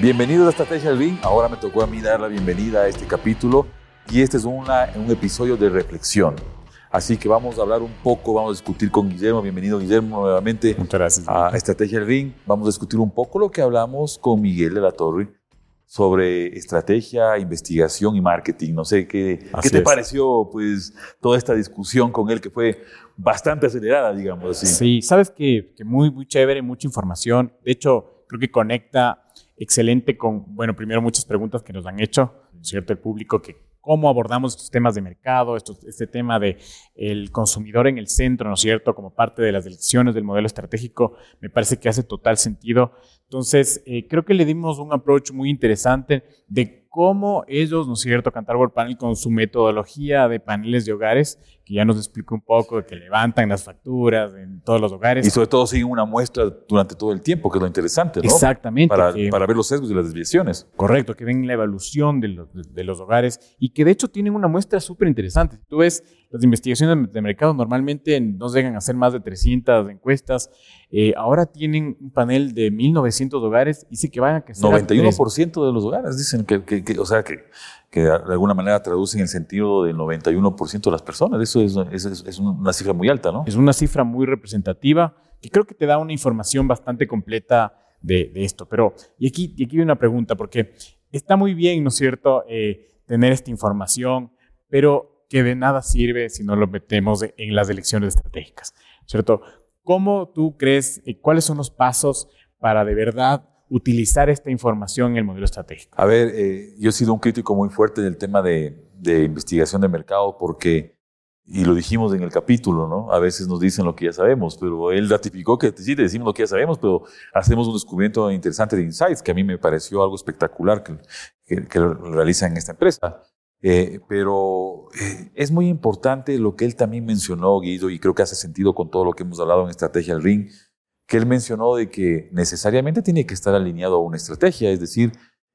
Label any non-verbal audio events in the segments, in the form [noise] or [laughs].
Bienvenidos a Estrategia del Ring. Ahora me tocó a mí dar la bienvenida a este capítulo y este es una, un episodio de reflexión. Así que vamos a hablar un poco, vamos a discutir con Guillermo. Bienvenido Guillermo nuevamente Muchas gracias. a Estrategia del Ring. Vamos a discutir un poco lo que hablamos con Miguel de la Torre sobre estrategia, investigación y marketing. No sé, ¿qué, ¿qué te es. pareció pues, toda esta discusión con él que fue bastante acelerada, digamos así? Sí, sabes que, que muy, muy chévere, mucha información. De hecho, creo que conecta excelente con, bueno, primero muchas preguntas que nos han hecho, ¿no ¿cierto? El público, que cómo abordamos estos temas de mercado, estos- este tema de el consumidor en el centro, ¿no es cierto? Como parte de las decisiones del modelo estratégico, me parece que hace total sentido. Entonces, eh, creo que le dimos un approach muy interesante de cómo ellos, ¿no es cierto?, Cantar World Panel con su metodología de paneles de hogares, que ya nos explicó un poco, de que levantan las facturas en todos los hogares. Y sobre todo siguen una muestra durante todo el tiempo, que es lo interesante, ¿no? Exactamente. Para, que- para ver los sesgos y las desviaciones. Correcto, que ven la evolución de los, de- de los hogares y que de hecho tienen una muestra súper interesante. Tú ves las investigaciones de mercado, normalmente no llegan a hacer más de 300 encuestas. Eh, ahora tienen un panel de 1900 hogares y sí que van a crecer. a 91% de los hogares dicen que, que- que- o sea, que, que de alguna manera traducen el sentido del 91% de las personas. Eso es, es- es- es una cifra muy alta, ¿no? Es una cifra muy representativa que creo que te da una información bastante completa de, de esto. Pero, y aquí, y aquí hay una pregunta, porque está muy bien, ¿no es cierto?, eh, tener esta información, pero que de nada sirve si no lo metemos en las elecciones estratégicas, ¿cierto? ¿Cómo tú crees, eh, cuáles son los pasos para de verdad utilizar esta información en el modelo estratégico? A ver, eh, yo he sido un crítico muy fuerte del tema de, de investigación de mercado porque, y lo dijimos en el capítulo, ¿no? A veces nos dicen lo que ya sabemos, pero él ratificó que sí, te decimos lo que ya sabemos, pero hacemos un descubrimiento interesante de insights que a mí me pareció algo espectacular que, que, que realizan en esta empresa. Eh, pero eh, es muy importante lo que él también mencionó, Guido, y creo que hace sentido con todo lo que hemos hablado en Estrategia del Ring, que él mencionó de que necesariamente tiene que estar alineado a una estrategia, es decir,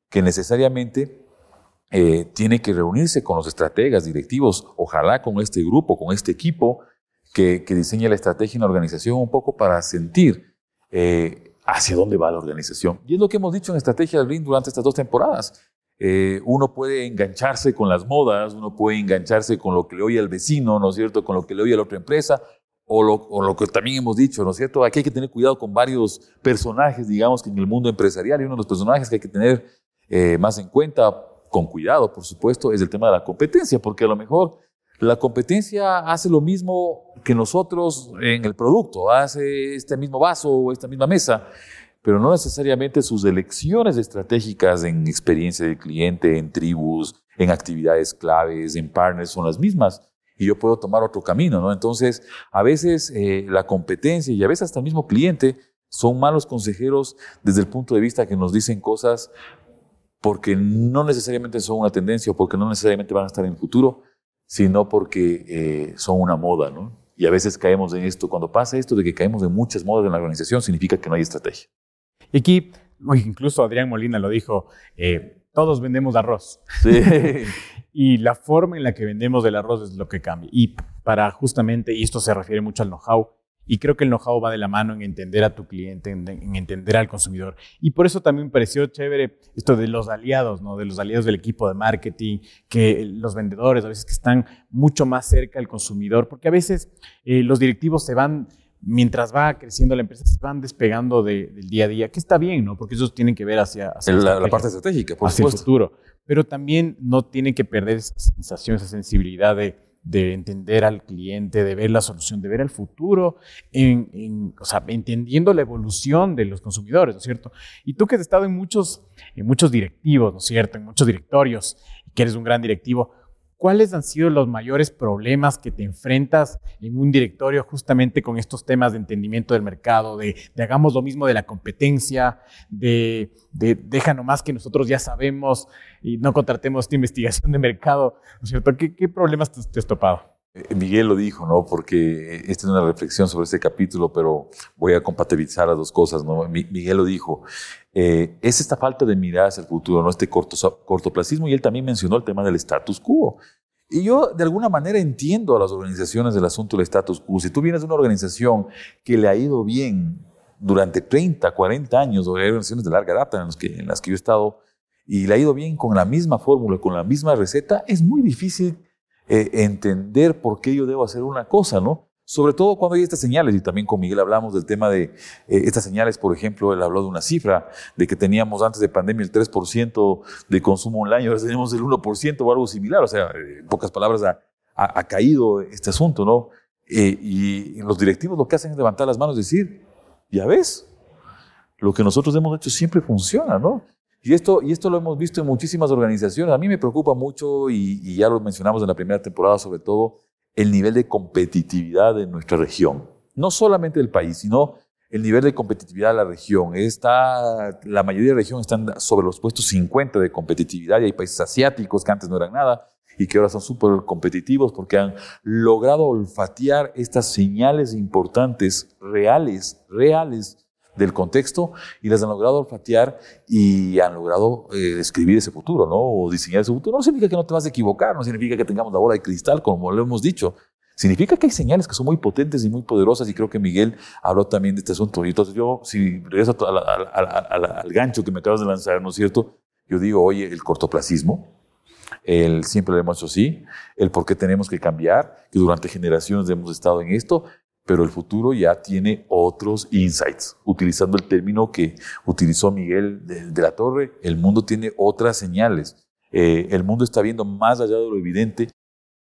que necesariamente eh, tiene que reunirse con los estrategas directivos, ojalá con este grupo, con este equipo que, que diseña la estrategia en la organización un poco para sentir eh, hacia dónde va la organización. Y es lo que hemos dicho en Estrategia del Ring durante estas dos temporadas. Eh, uno puede engancharse con las modas, uno puede engancharse con lo que le oye al vecino, ¿no es cierto? Con lo que le oye a la otra empresa, o lo, o lo que también hemos dicho, ¿no es cierto? Aquí hay que tener cuidado con varios personajes, digamos, que en el mundo empresarial, y uno de los personajes que hay que tener eh, más en cuenta, con cuidado, por supuesto, es el tema de la competencia, porque a lo mejor la competencia hace lo mismo que nosotros en el producto, hace este mismo vaso o esta misma mesa, pero no necesariamente sus elecciones estratégicas en experiencia del cliente, en tribus, en actividades claves, en partners son las mismas. Y yo puedo tomar otro camino, ¿no? Entonces, a veces eh, la competencia y a veces hasta el mismo cliente son malos consejeros desde el punto de vista que nos dicen cosas porque no necesariamente son una tendencia o porque no necesariamente van a estar en el futuro, sino porque eh, son una moda, ¿no? Y a veces caemos en esto. Cuando pasa esto de que caemos en muchas modas en la organización, significa que no hay estrategia. Y aquí, incluso Adrián Molina lo dijo, eh, todos vendemos arroz. Sí. [laughs] Y la forma en la que vendemos el arroz es lo que cambia. Y para justamente, y esto se refiere mucho al know-how, y creo que el know-how va de la mano en entender a tu cliente, en, en entender al consumidor. Y por eso también me pareció chévere esto de los aliados, ¿no? De los aliados del equipo de marketing, que los vendedores a veces que están mucho más cerca del consumidor, porque a veces eh, los directivos se van mientras va creciendo la empresa, se van despegando de- del día a día, que está bien, ¿no? Porque ellos tienen que ver hacia, hacia la, la parte estratégica, por hacia el futuro. Pero también no tienen que perder esa sensación, esa sensibilidad de, de entender al cliente, de ver la solución, de ver el futuro, en, en- o sea, entendiendo la evolución de los consumidores, ¿no es cierto? Y tú que has estado en muchos, en muchos directivos, ¿no es cierto? En muchos directorios, que eres un gran directivo, ¿cuáles han sido los mayores problemas que te enfrentas en un directorio justamente con estos temas de entendimiento del mercado, de, hagamos lo mismo de la competencia, de, de deja nomás que nosotros ya sabemos y no contratemos esta investigación de mercado, ¿no es cierto? ¿Qué, problemas te has topado? Eh, Miguel lo dijo, ¿no? Porque esta es una reflexión sobre este capítulo, pero voy a compatibilizar las dos cosas, Miguel lo dijo. eh, es esta falta de mirar hacia el futuro, ¿no? Este corto, cortoplacismo, y él también mencionó el tema del status quo. Y yo, de alguna manera, entiendo a las organizaciones del asunto del status quo. Si tú vienes de una organización que le ha ido bien durante 30, 40 años, o hay organizaciones de larga data en las que, en las que yo he estado, y le ha ido bien con la misma fórmula, con la misma receta, es muy difícil eh, entender por qué yo debo hacer una cosa, ¿no? Sobre todo cuando hay estas señales, y también con Miguel hablamos del tema de eh, estas señales, por ejemplo, él habló de una cifra, de que teníamos antes de pandemia el 3% de consumo online, ahora tenemos el 1% o algo similar, o sea, en pocas palabras ha, ha, caído este asunto, ¿no? Eh, y los directivos lo que hacen es levantar las manos y decir, ya ves, lo que nosotros hemos hecho siempre funciona, ¿no? Y esto, y esto lo hemos visto en muchísimas organizaciones. A mí me preocupa mucho, y, ya lo mencionamos en la primera temporada, sobre todo, el nivel de competitividad de nuestra región. No solamente del país, sino el nivel de competitividad de la región. Está, la mayoría de la región están sobre los puestos 50 de competitividad y hay países asiáticos que antes no eran nada y que ahora son súper competitivos porque han logrado olfatear estas señales importantes, reales, reales del contexto y las han logrado olfatear y han logrado eh, escribir ese futuro, ¿no? O diseñar ese futuro. No significa que no te vas a equivocar, no significa que tengamos la bola de cristal, como lo hemos dicho. Significa que hay señales que son muy potentes y muy poderosas y creo que Miguel habló también de este asunto. Y entonces yo, si regreso al gancho que me acabas de lanzar, ¿no es cierto? Yo digo, oye, el cortoplacismo, el siempre lo hemos hecho así, el por qué tenemos que cambiar, que durante generaciones hemos estado en esto, pero el futuro ya tiene otros insights. Utilizando el término que utilizó Miguel de, la Torre, el mundo tiene otras señales. Eh, el mundo está viendo más allá de lo evidente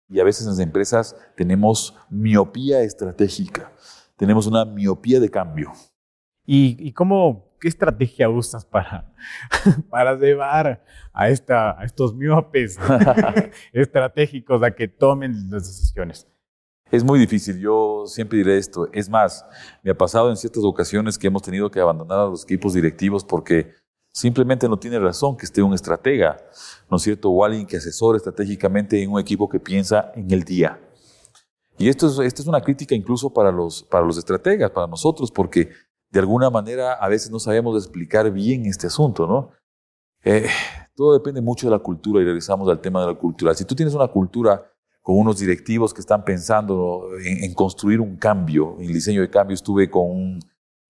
y a veces en las empresas tenemos miopía estratégica, tenemos una miopía de cambio. ¿Y, cómo, qué estrategia usas para, [laughs] para llevar a, esta, a estos miopes [laughs] [laughs] estratégicos a que tomen las decisiones? Es muy difícil, yo siempre diré esto. Es más, me ha pasado en ciertas ocasiones que hemos tenido que abandonar a los equipos directivos porque simplemente no tiene razón que esté un estratega, ¿no es cierto? O alguien que asesore estratégicamente en un equipo que piensa en el día. Y esto es, esta es una crítica incluso para los, para los estrategas, para nosotros, porque de alguna manera a veces no sabemos explicar bien este asunto, ¿no? Eh, todo depende mucho de la cultura y regresamos al tema de la cultura. Si tú tienes una cultura con unos directivos que están pensando en, construir un cambio, en diseño de cambio. Estuve con un,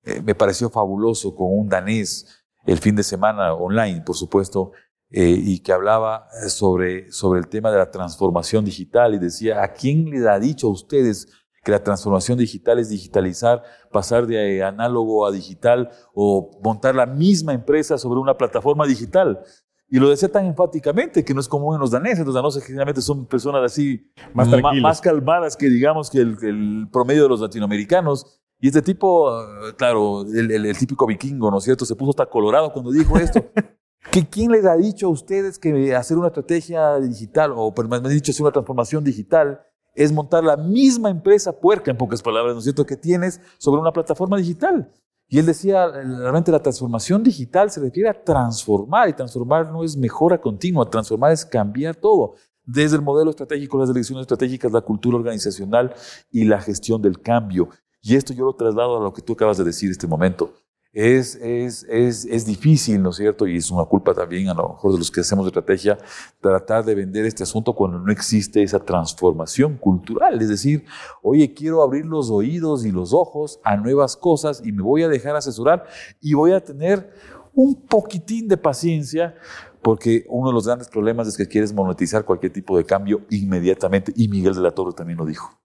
eh, me pareció fabuloso, con un danés el fin de semana online, por supuesto, eh, y que hablaba sobre, sobre el tema de la transformación digital y decía, ¿a quién le ha dicho a ustedes que la transformación digital es digitalizar, pasar de análogo a digital o montar la misma empresa sobre una plataforma digital? Y lo decía tan enfáticamente que no es común en los daneses. Los daneses generalmente son personas así más, más calmadas que digamos que el, promedio de los latinoamericanos. Y este tipo, ah, claro, el, típico vikingo, ¿no es cierto? Se puso hasta colorado cuando dijo esto. [laughs] ¿Que ¿Quién les ha dicho a ustedes que hacer una estrategia digital, o más bien dicho, hacer una transformación digital, es montar la misma empresa puerca, en pocas palabras, ¿no es cierto?, que tienes sobre una plataforma digital. Y él decía, realmente la transformación digital se refiere a transformar, y transformar no es mejora continua, transformar es cambiar todo, desde el modelo estratégico, las elecciones estratégicas, la cultura organizacional y la gestión del cambio. Y esto yo lo traslado a lo que tú acabas de decir en este momento es, es, es, es, difícil, ¿no es cierto? Y es una culpa también a lo mejor de los que hacemos estrategia, tratar de vender este asunto cuando no existe esa transformación cultural. Es decir, oye, quiero abrir los oídos y los ojos a nuevas cosas y me voy a dejar asesorar y voy a tener un poquitín de paciencia porque uno de los grandes problemas es que quieres monetizar cualquier tipo de cambio inmediatamente y Miguel de la Torre también lo dijo.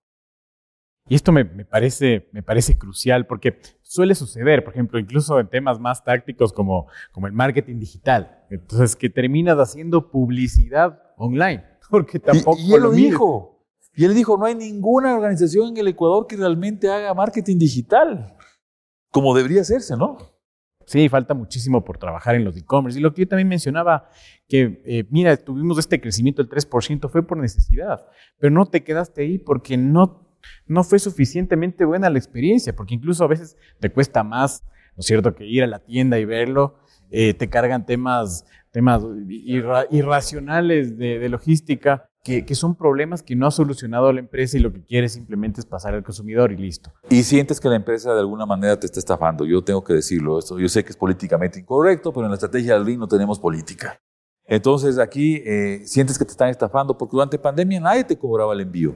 Y esto me, me, parece, me parece crucial porque suele suceder, por ejemplo, incluso en temas más tácticos como, como el marketing digital. Entonces, que terminas haciendo publicidad online, [laughs] porque tampoco y, él lo, dijo. Y él dijo, no hay ninguna organización en el Ecuador que realmente haga marketing digital, como debería hacerse, ¿no? Sí, falta muchísimo por trabajar en los e-commerce. Y lo que yo también mencionaba, que eh, mira, tuvimos este crecimiento del 3%, fue por necesidad, pero no te quedaste ahí porque no no fue suficientemente buena la experiencia, porque incluso a veces te cuesta más, ¿no es cierto?, que ir a la tienda y verlo, eh, te cargan temas, temas irracionales de, logística, que, son problemas que no ha solucionado la empresa y lo que quiere simplemente es pasar al consumidor y listo. Y sientes que la empresa de alguna manera te está estafando, yo tengo que decirlo, esto, yo sé que es políticamente incorrecto, pero en la estrategia del RIN no tenemos política. Entonces aquí eh, sientes que te están estafando porque durante pandemia nadie te cobraba el envío.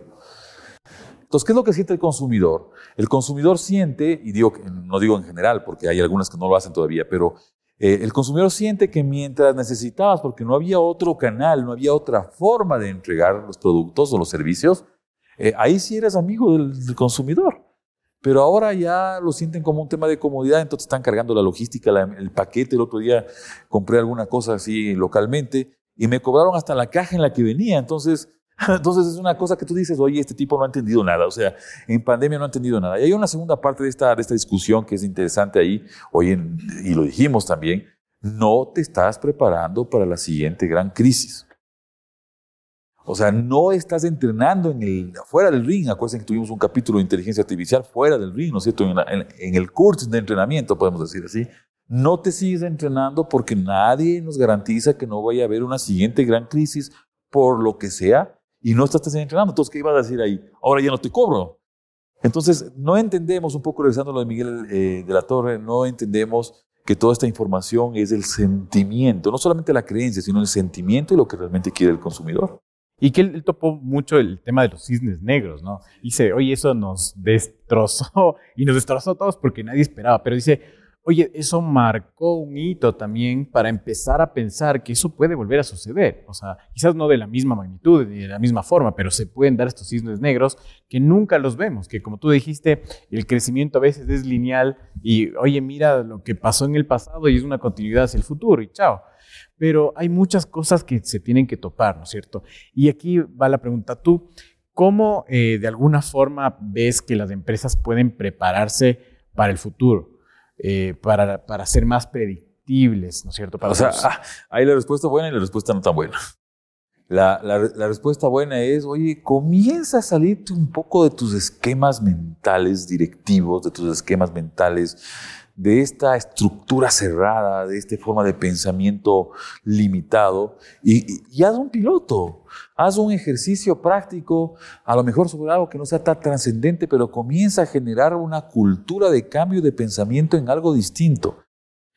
Entonces, ¿qué es lo que siente el consumidor? El consumidor siente, y digo, no digo en general, porque hay algunas que no lo hacen todavía, pero eh, el consumidor siente que mientras necesitabas, porque no había otro canal, no había otra forma de entregar los productos o los servicios, eh, ahí sí eres amigo del, consumidor. Pero ahora ya lo sienten como un tema de comodidad, entonces están cargando la logística, el paquete. El otro día compré alguna cosa así localmente y me cobraron hasta la caja en la que venía. Entonces, [laughs] entonces es una cosa que tú dices, oye, este tipo no ha entendido nada. O sea, en pandemia no ha entendido nada. Y hay una segunda parte de esta, de esta discusión que es interesante ahí, hoy y lo dijimos también, no te estás preparando para la siguiente gran crisis. O sea, no estás entrenando en el, fuera del ring. Acuérdense que tuvimos un capítulo de inteligencia artificial fuera del ring, ¿no es cierto? En, en, el curso de entrenamiento, podemos decir así. No te sigues entrenando porque nadie nos garantiza que no vaya a haber una siguiente gran crisis por lo que sea y no estás entrenando. Entonces, ¿qué ibas a decir ahí? Ahora ya no te cobro. Entonces, no entendemos, un poco regresando a lo de Miguel eh, de la Torre, no entendemos que toda esta información es el sentimiento, no solamente la creencia, sino el sentimiento y lo que realmente quiere el consumidor. Y que él, topó mucho el tema de los cisnes negros, ¿no? Dice, oye, eso nos destrozó [laughs] y nos destrozó a todos porque nadie esperaba, pero dice, Oye, eso marcó un hito también para empezar a pensar que eso puede volver a suceder. O sea, quizás no de la misma magnitud ni de la misma forma, pero se pueden dar estos cisnes negros que nunca los vemos, que como tú dijiste, el crecimiento a veces es lineal y, oye, mira lo que pasó en el pasado y es una continuidad hacia el futuro y chao. Pero hay muchas cosas que se tienen que topar, ¿no es cierto? Y aquí va la pregunta, tú, ¿cómo eh, de alguna forma ves que las empresas pueden prepararse para el futuro? Eh, para, para ser más predictibles, ¿no es cierto? o sea, ah, hay la respuesta buena y la respuesta no tan buena. La, la, la, respuesta buena es, oye, comienza a salirte un poco de tus esquemas mentales directivos, de tus esquemas mentales, de esta estructura cerrada, de esta forma de pensamiento limitado, y, haz un piloto. Haz un ejercicio práctico, a lo mejor sobre algo que no sea tan trascendente, pero comienza a generar una cultura de cambio de pensamiento en algo distinto.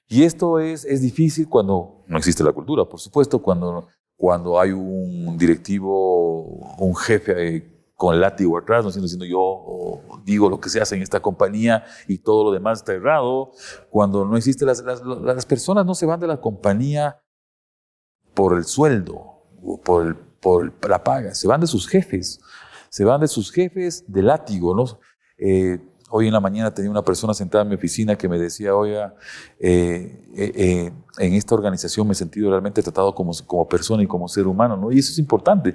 Y esto es, es difícil cuando no existe la cultura, por supuesto, cuando, cuando hay un directivo, un jefe eh, con el látigo atrás, no siendo yo digo lo que se hace en esta compañía y todo lo demás está errado. Cuando no existe, las, las, las personas no se van de la compañía por el sueldo, por el por la paga, se van de sus jefes, se van de sus jefes de látigo, ¿no? Eh, hoy en la mañana tenía una persona sentada en mi oficina que me decía, oiga, eh, eh, en esta organización me he sentido realmente tratado como, como persona y como ser humano, ¿no? Y eso es importante.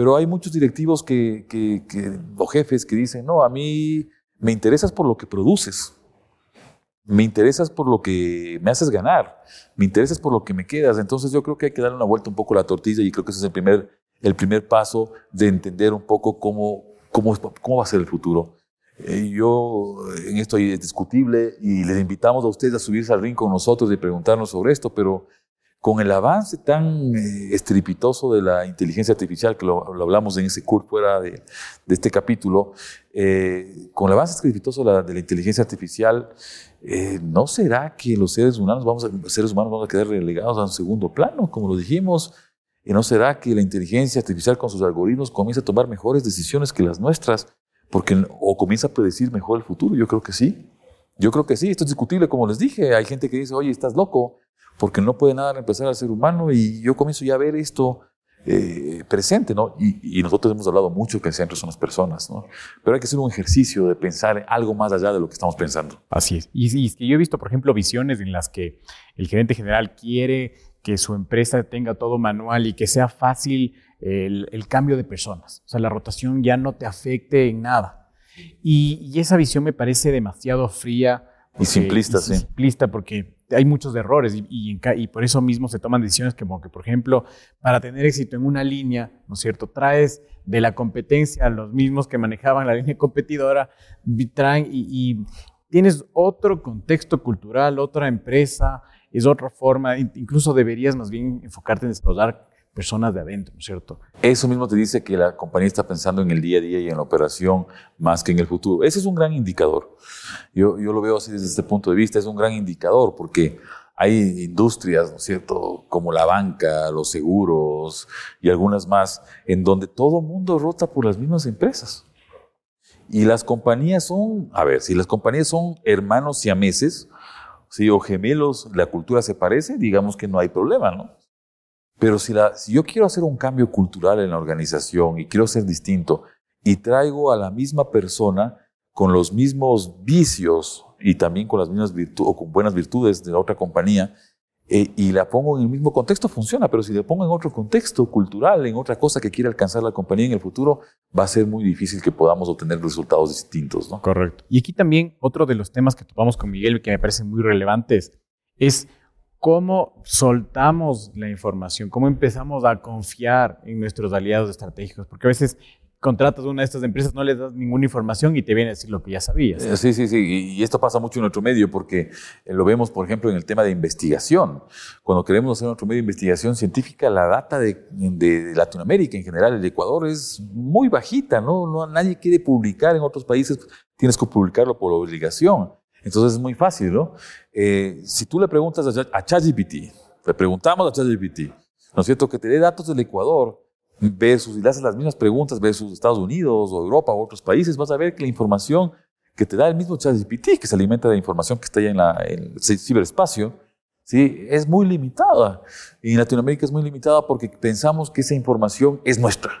Pero hay muchos directivos que, que, que, o jefes que dicen, no, a mí me interesas por lo que produces, me interesas por lo que me haces ganar, me interesas por lo que me quedas. Entonces yo creo que hay que darle una vuelta un poco a la tortilla y creo que ese es el primer el primer paso de entender un poco cómo, cómo, cómo va a ser el futuro. Eh, yo en esto es discutible y les invitamos a ustedes a subirse al ring con nosotros y preguntarnos sobre esto, pero con el avance tan eh, estrepitoso de la inteligencia artificial, que lo, hablamos en ese curso fuera de, de este capítulo, eh, con el avance estrepitoso de la, de la inteligencia artificial, ¿no será que los seres humanos, vamos a, seres humanos vamos a quedar relegados a un segundo plano, como lo dijimos? ¿Y no será que la inteligencia artificial con sus algoritmos comienza a tomar mejores decisiones que las nuestras? Porque, o comienza a predecir mejor el futuro. Yo creo que sí. Yo creo que sí. Esto es discutible, como les dije. Hay gente que dice, oye, estás loco, porque no puede nada reemplazar al ser humano. Y yo comienzo ya a ver esto eh, presente, ¿no? Y, nosotros hemos hablado mucho que el centro son las personas, ¿no? Pero hay que hacer un ejercicio de pensar algo más allá de lo que estamos pensando. Así es. Y, y yo he visto, por ejemplo, visiones en las que el gerente general quiere que su empresa tenga todo manual y que sea fácil el, cambio de personas. O sea, la rotación ya no te afecte en nada. Y, esa visión me parece demasiado fría. Y simplista, sí. Simplista porque hay muchos errores y, y, por eso mismo se toman decisiones como que, por ejemplo, para tener éxito en una línea, ¿no es cierto? Traes de la competencia a los mismos que manejaban la línea [laughs] competidora, traen y tienes otro contexto cultural, otra empresa, es otra forma, incluso deberías más bien enfocarte en desarrollar personas de adentro, ¿no es cierto? Eso mismo te dice que la compañía está pensando en el día a día y en la operación más que en el futuro. Ese es un gran indicador. Yo, yo lo veo así desde este punto de vista, es un gran indicador porque hay industrias, ¿no es cierto?, como la banca, los seguros y algunas más, en donde todo el mundo rota por las mismas empresas. Y las compañías son, a ver, si las compañías son hermanos siameses, si o gemelos, la cultura se parece, digamos que no hay problema, ¿no? Pero si, la, yo quiero hacer un cambio cultural en la organización y quiero ser distinto y traigo a la misma persona con los mismos vicios y también con las mismas virtudes o con buenas virtudes de la otra compañía, eh, y la pongo en el mismo contexto, funciona, pero si le pongo en otro contexto cultural, en otra cosa que quiere alcanzar la compañía en el futuro, va a ser muy difícil que podamos obtener resultados distintos. ¿no? Correcto. Y aquí también otro de los temas que topamos con Miguel que me parecen muy relevantes es cómo soltamos la información, cómo empezamos a confiar en nuestros aliados estratégicos, porque a veces contratas una de estas empresas, no les das ninguna información y te viene a decir lo que ya sabías. Eh, sí, sí, sí. Y esto pasa mucho en nuestro medio porque eh, lo vemos, por ejemplo, en el tema de investigación. Cuando queremos hacer nuestro medio de investigación científica, la data de, Latinoamérica en general, el Ecuador, es muy bajita, ¿no? no nadie quiere publicar en otros países, tienes que publicarlo por obligación. Entonces es muy fácil, ¿no? Eh, si tú le preguntas a ChatGPT, le preguntamos a ChatGPT, ¿no es cierto? Que te dé datos del Ecuador, versus, y le haces las mismas preguntas versus Estados Unidos o Europa o otros países, vas a ver que la información que te da el mismo ChatGPT, que se alimenta de información que está ya en, la, el ciberespacio, ¿sí? es muy limitada. Y en Latinoamérica es muy limitada porque pensamos que esa información es nuestra,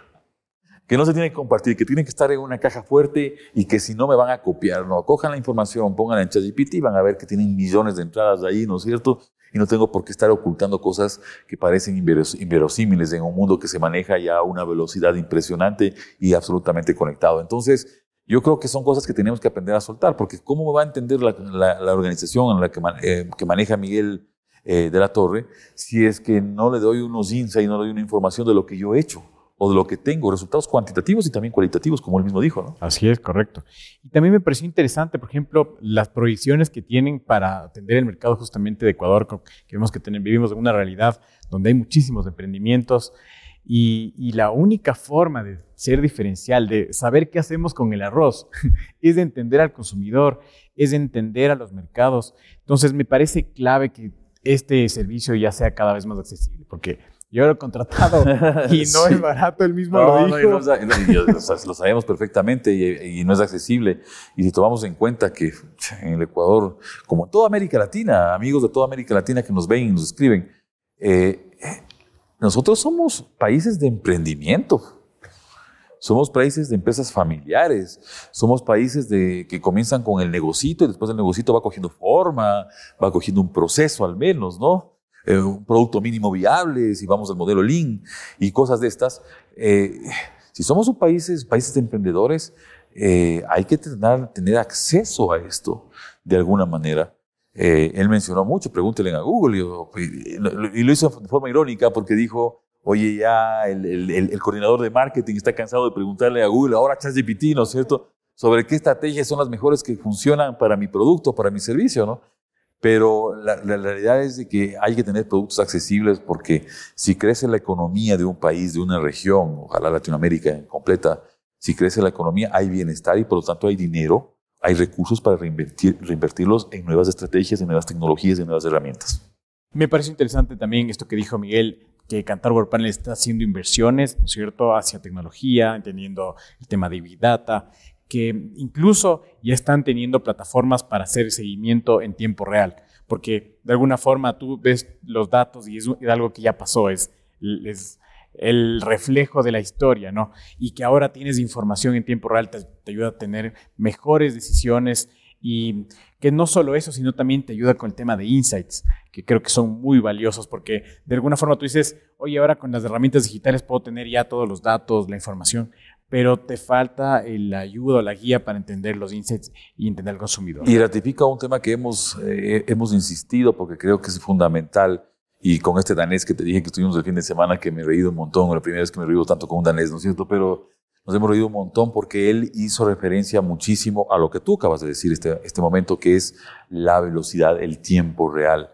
que no se tiene que compartir, que tiene que estar en una caja fuerte y que si no me van a copiar. No, cojan la información, pónganla en ChatGPT y van a ver que tienen millones de entradas ahí, ¿no es cierto? y no tengo por qué estar ocultando cosas que parecen inverosímiles en un mundo que se maneja ya a una velocidad impresionante y absolutamente conectado. Entonces, yo creo que son cosas que tenemos que aprender a soltar, porque ¿cómo me va a entender la, organización en la que, eh, que maneja Miguel eh, de la Torre si es que no le doy unos insights y no le doy una información de lo que yo he hecho? O de lo que tengo, resultados cuantitativos y también cualitativos, como él mismo dijo. ¿no? Así es, correcto. Y también me pareció interesante, por ejemplo, las proyecciones que tienen para atender el mercado justamente de Ecuador, que vemos que tenemos, vivimos en una realidad donde hay muchísimos emprendimientos y, y, la única forma de ser diferencial, de saber qué hacemos con el arroz, [laughs] es de entender al consumidor, es de entender a los mercados. Entonces, me parece clave que este servicio ya sea cada vez más accesible, porque yo lo he contratado [laughs] y no es barato, el mismo lo dijo. lo sabemos perfectamente y, no es accesible. Y si tomamos en cuenta que en el Ecuador, como en toda América Latina, amigos de toda América Latina que nos ven y nos escriben, eh, nosotros somos países de emprendimiento. Somos países de empresas familiares, somos países de, que comienzan con el negocito y después el negocito va cogiendo forma, va cogiendo un proceso al menos, ¿no? Eh, un producto mínimo viable, si vamos al modelo Lean y cosas de estas. Eh, si somos un país, países de emprendedores, eh, hay que tener, tener, acceso a esto de alguna manera. él mencionó mucho, pregúntenle a Google, y, lo hizo de forma irónica porque dijo, oye, ya el, el, el, coordinador de marketing está cansado de preguntarle a Google, ahora ChatGPT, ¿no es cierto?, sobre qué estrategias son las mejores que funcionan para mi producto, para mi servicio, ¿no? Pero la, realidad es de que hay que tener productos accesibles porque si crece la economía de un país, de una región, ojalá Latinoamérica completa, si crece la economía hay bienestar y por lo tanto hay dinero, hay recursos para reinvertir, reinvertirlos en nuevas estrategias, en nuevas tecnologías, en nuevas herramientas. Me parece interesante también esto que dijo Miguel, que Cantar World Panel está haciendo inversiones, ¿no es cierto?, hacia tecnología, entendiendo el tema de Big Data, que incluso ya están teniendo plataformas para hacer seguimiento en tiempo real, porque de alguna forma tú ves los datos y es, algo que ya pasó, es, es, el reflejo de la historia, ¿no? Y que ahora tienes información en tiempo real te, te ayuda a tener mejores decisiones y que no solo eso, sino también te ayuda con el tema de insights, que creo que son muy valiosos porque de alguna forma tú dices, oye, ahora con las herramientas digitales puedo tener ya todos los datos, la información, pero te falta la ayuda o la guía para entender los insights y entender al consumidor. Y ratifica un tema que hemos, eh, hemos insistido porque creo que es fundamental. Y con este danés que te dije que estuvimos el fin de semana, que me he reído un montón, la primera vez que me reído tanto con un danés, ¿no es cierto? Pero nos hemos reído un montón porque él hizo referencia muchísimo a lo que tú acabas de decir este, este momento, que es la velocidad, el tiempo real.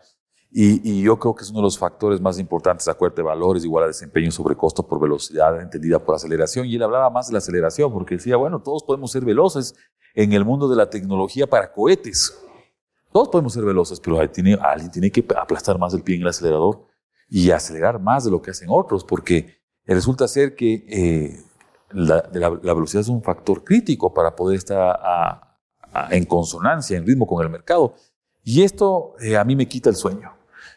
Y, yo creo que es uno de los factores más importantes, acuérdate, valores igual a desempeño sobre costo por velocidad, entendida por aceleración. Y él hablaba más de la aceleración, porque decía, bueno, todos podemos ser veloces en el mundo de la tecnología para cohetes. Todos podemos ser veloces, pero alguien tiene que aplastar más el pie en el acelerador y acelerar más de lo que hacen otros, porque resulta ser que eh, la, la, velocidad es un factor crítico para poder estar en consonancia, en ritmo con el mercado. Y esto eh, a mí me quita el sueño.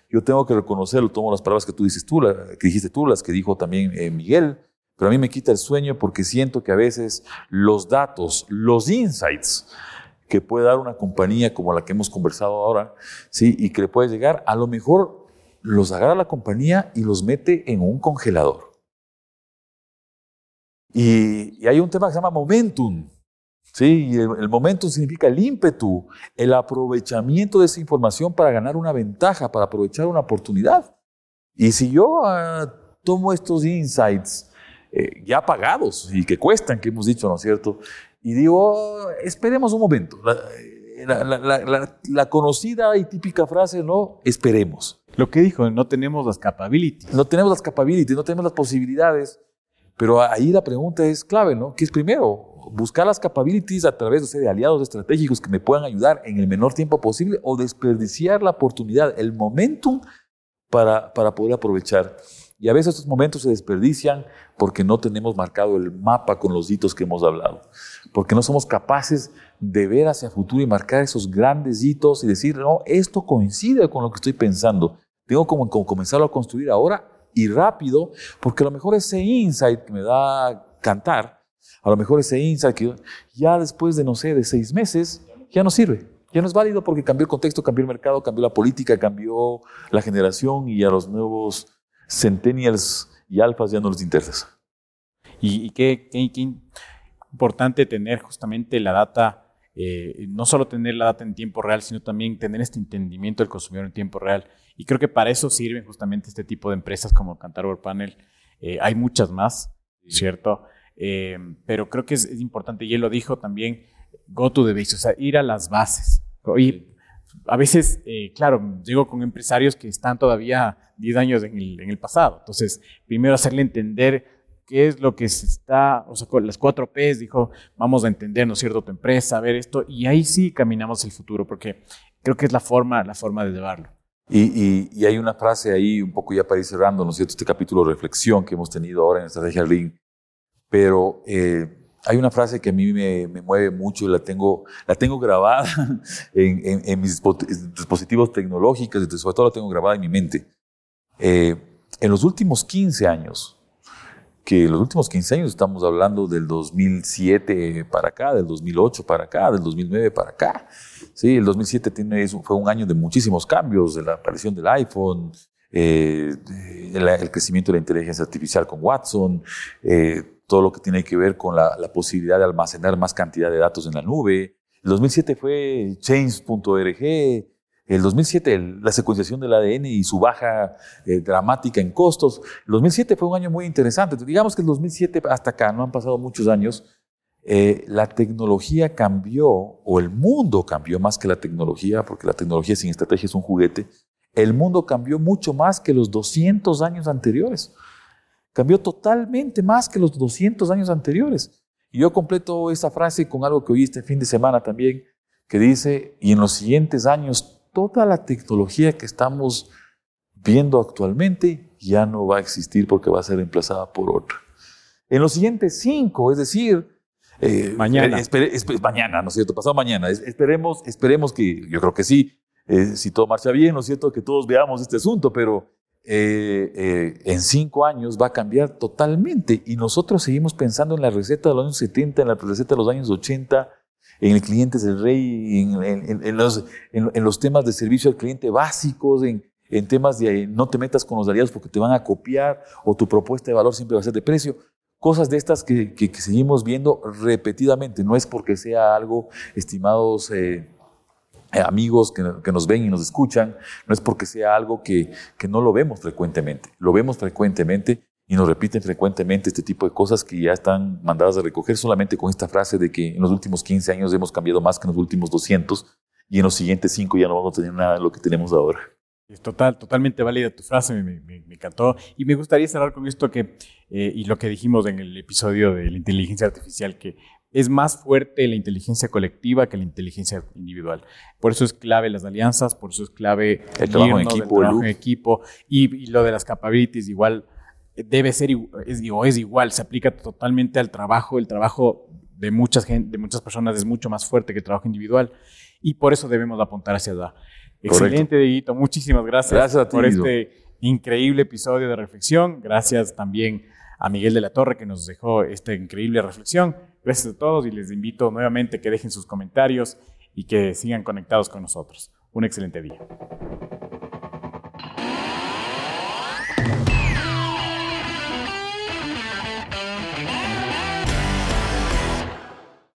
Yo tengo que reconocerlo, tomo las palabras que tú dices tú, que dijiste tú, las que dijo también eh, Miguel, pero a mí me quita el sueño porque siento que a veces los datos, los insights que puede dar una compañía como la que hemos conversado ahora, ¿sí? y que le puede llegar, a lo mejor los agarra la compañía y los mete en un congelador. Y, hay un tema que se llama momentum. Sí, el, el, momentum significa el ímpetu, el aprovechamiento de esa información para ganar una ventaja, para aprovechar una oportunidad. Y si yo ah, tomo estos insights eh, ya pagados y que cuestan, que hemos dicho, ¿no es cierto? Y digo, esperemos un momento. La, conocida y típica frase, ¿no? Esperemos. Lo que dijo, no tenemos las capabilities. No tenemos las capabilities, no tenemos las posibilidades. Pero ahí la pregunta es clave, ¿no? ¿Qué es primero? Buscar las capabilities a través de aliados estratégicos que me puedan ayudar en el menor tiempo posible o desperdiciar la oportunidad, el momentum para, para poder aprovechar. Y a veces estos momentos se desperdician porque no tenemos marcado el mapa con los hitos que hemos hablado, porque no somos capaces de ver hacia futuro y marcar esos grandes hitos y decir, no, esto coincide con lo que estoy pensando. Tengo como, como comenzarlo a construir ahora y rápido, porque a lo mejor ese insight que me da cantar, a lo mejor ese insight que ya después de, no sé, de seis meses, ya no sirve. Ya no es válido porque cambió el contexto, cambió el mercado, cambió la política, cambió la generación y a los nuevos centennials y alfas ya no les interesa. Y, qué, importante tener justamente la data, eh, no solo tener la data en tiempo real, sino también tener este entendimiento del consumidor en tiempo real. Y creo que para eso sirven justamente este tipo de empresas como Cantar Panel. Eh, hay muchas más, ¿cierto? Eh, pero creo que es, importante, y él lo dijo también, go to the base, o sea, ir a las bases. Y a veces, claro, llego con empresarios que están todavía 10 años en el, pasado. Entonces, primero hacerle entender qué es lo que se está, o sea, con las cuatro P's, dijo, vamos a entender, ¿no es cierto?, tu empresa, a ver esto, y ahí sí caminamos el futuro, porque creo que es la forma, la forma de llevarlo. Y, hay una frase ahí, un poco ya para ir cerrando, ¿no es cierto?, este capítulo de reflexión que hhemos tenido ahora en Estrategia Lean, pero eh, hay una frase que a mí me, mueve mucho y la tengo, la tengo grabada [laughs] en, mis dispositivos tecnológicos, y sobre todo la tengo grabada en mi mente. Eh, en los últimos 15 años, que en los últimos 15 años estamos hablando del 2007 para acá, del 2008 para acá, del 2009 para acá. Sí, el 2007 tiene, fue un año de muchísimos cambios, de la aparición del iPhone, eh, el, crecimiento de la inteligencia artificial con Watson, eh, todo lo que tiene que ver con la, la, posibilidad de almacenar más cantidad de datos en la nube. El 2007 fue Change.org, el 2007, la secuenciación del ADN y su baja eh, dramática en costos. El 2007 fue un año muy interesante. Digamos que el 2007 hasta acá, no han pasado muchos años, eh, la tecnología cambió, o el mundo cambió más que la tecnología, porque la tecnología sin estrategia es un juguete. El mundo cambió mucho más que los 200 años anteriores. Cambió totalmente más que los 200 años anteriores. Y yo completo esa frase con algo que oí este fin de semana también, que dice, y en los siguientes años toda la tecnología que estamos viendo actualmente ya no va a existir porque va a ser reemplazada por otra. En los siguientes cinco, es decir, eh, mañana. mañana, ¿no es cierto? Pasado mañana. esperemos, esperemos que, yo creo que sí, eh, si todo marcha bien, ¿no es cierto? Que todos veamos este asunto, pero eh, en cinco años va a cambiar totalmente y nosotros seguimos pensando en la receta de los años 70, en la receta de los años 80, en el cliente del rey, en, los, temas de servicio al cliente básicos, en, temas de no te metas con los aliados porque te van a copiar o tu propuesta de valor siempre va a ser de precio. Cosas de estas que, que, seguimos viendo repetidamente. No es porque sea algo, estimados eh, amigos que, que, nos ven y nos escuchan, no es porque sea algo que, que no lo vemos frecuentemente. Lo vemos frecuentemente y nos repiten frecuentemente este tipo de cosas que ya están mandadas a recoger solamente con esta frase de que en los últimos 15 años hemos cambiado más que en los últimos 200 y en los siguientes 5 ya no vamos a tener nada de lo que tenemos ahora. Es total, totalmente válida tu frase, me, me, encantó. Y me gustaría cerrar con esto que, eh, y lo que dijimos en el episodio de la inteligencia artificial, que es más fuerte la inteligencia colectiva que la inteligencia individual. Por eso es clave las alianzas, por eso es clave el trabajo en equipo, trabajo en equipo y, y, lo de las capabilities igual debe ser es, es igual, se aplica totalmente al trabajo. El trabajo de muchas, de muchas personas es mucho más fuerte que el trabajo individual y por eso debemos apuntar hacia allá. Excelente, Dieguito. Muchísimas gracias, gracias por este increíble episodio de reflexión. Gracias también a Miguel de la Torre que nos dejó esta increíble reflexión. Gracias a todos y les invito nuevamente que dejen sus comentarios y que sigan conectados con nosotros. Un excelente día.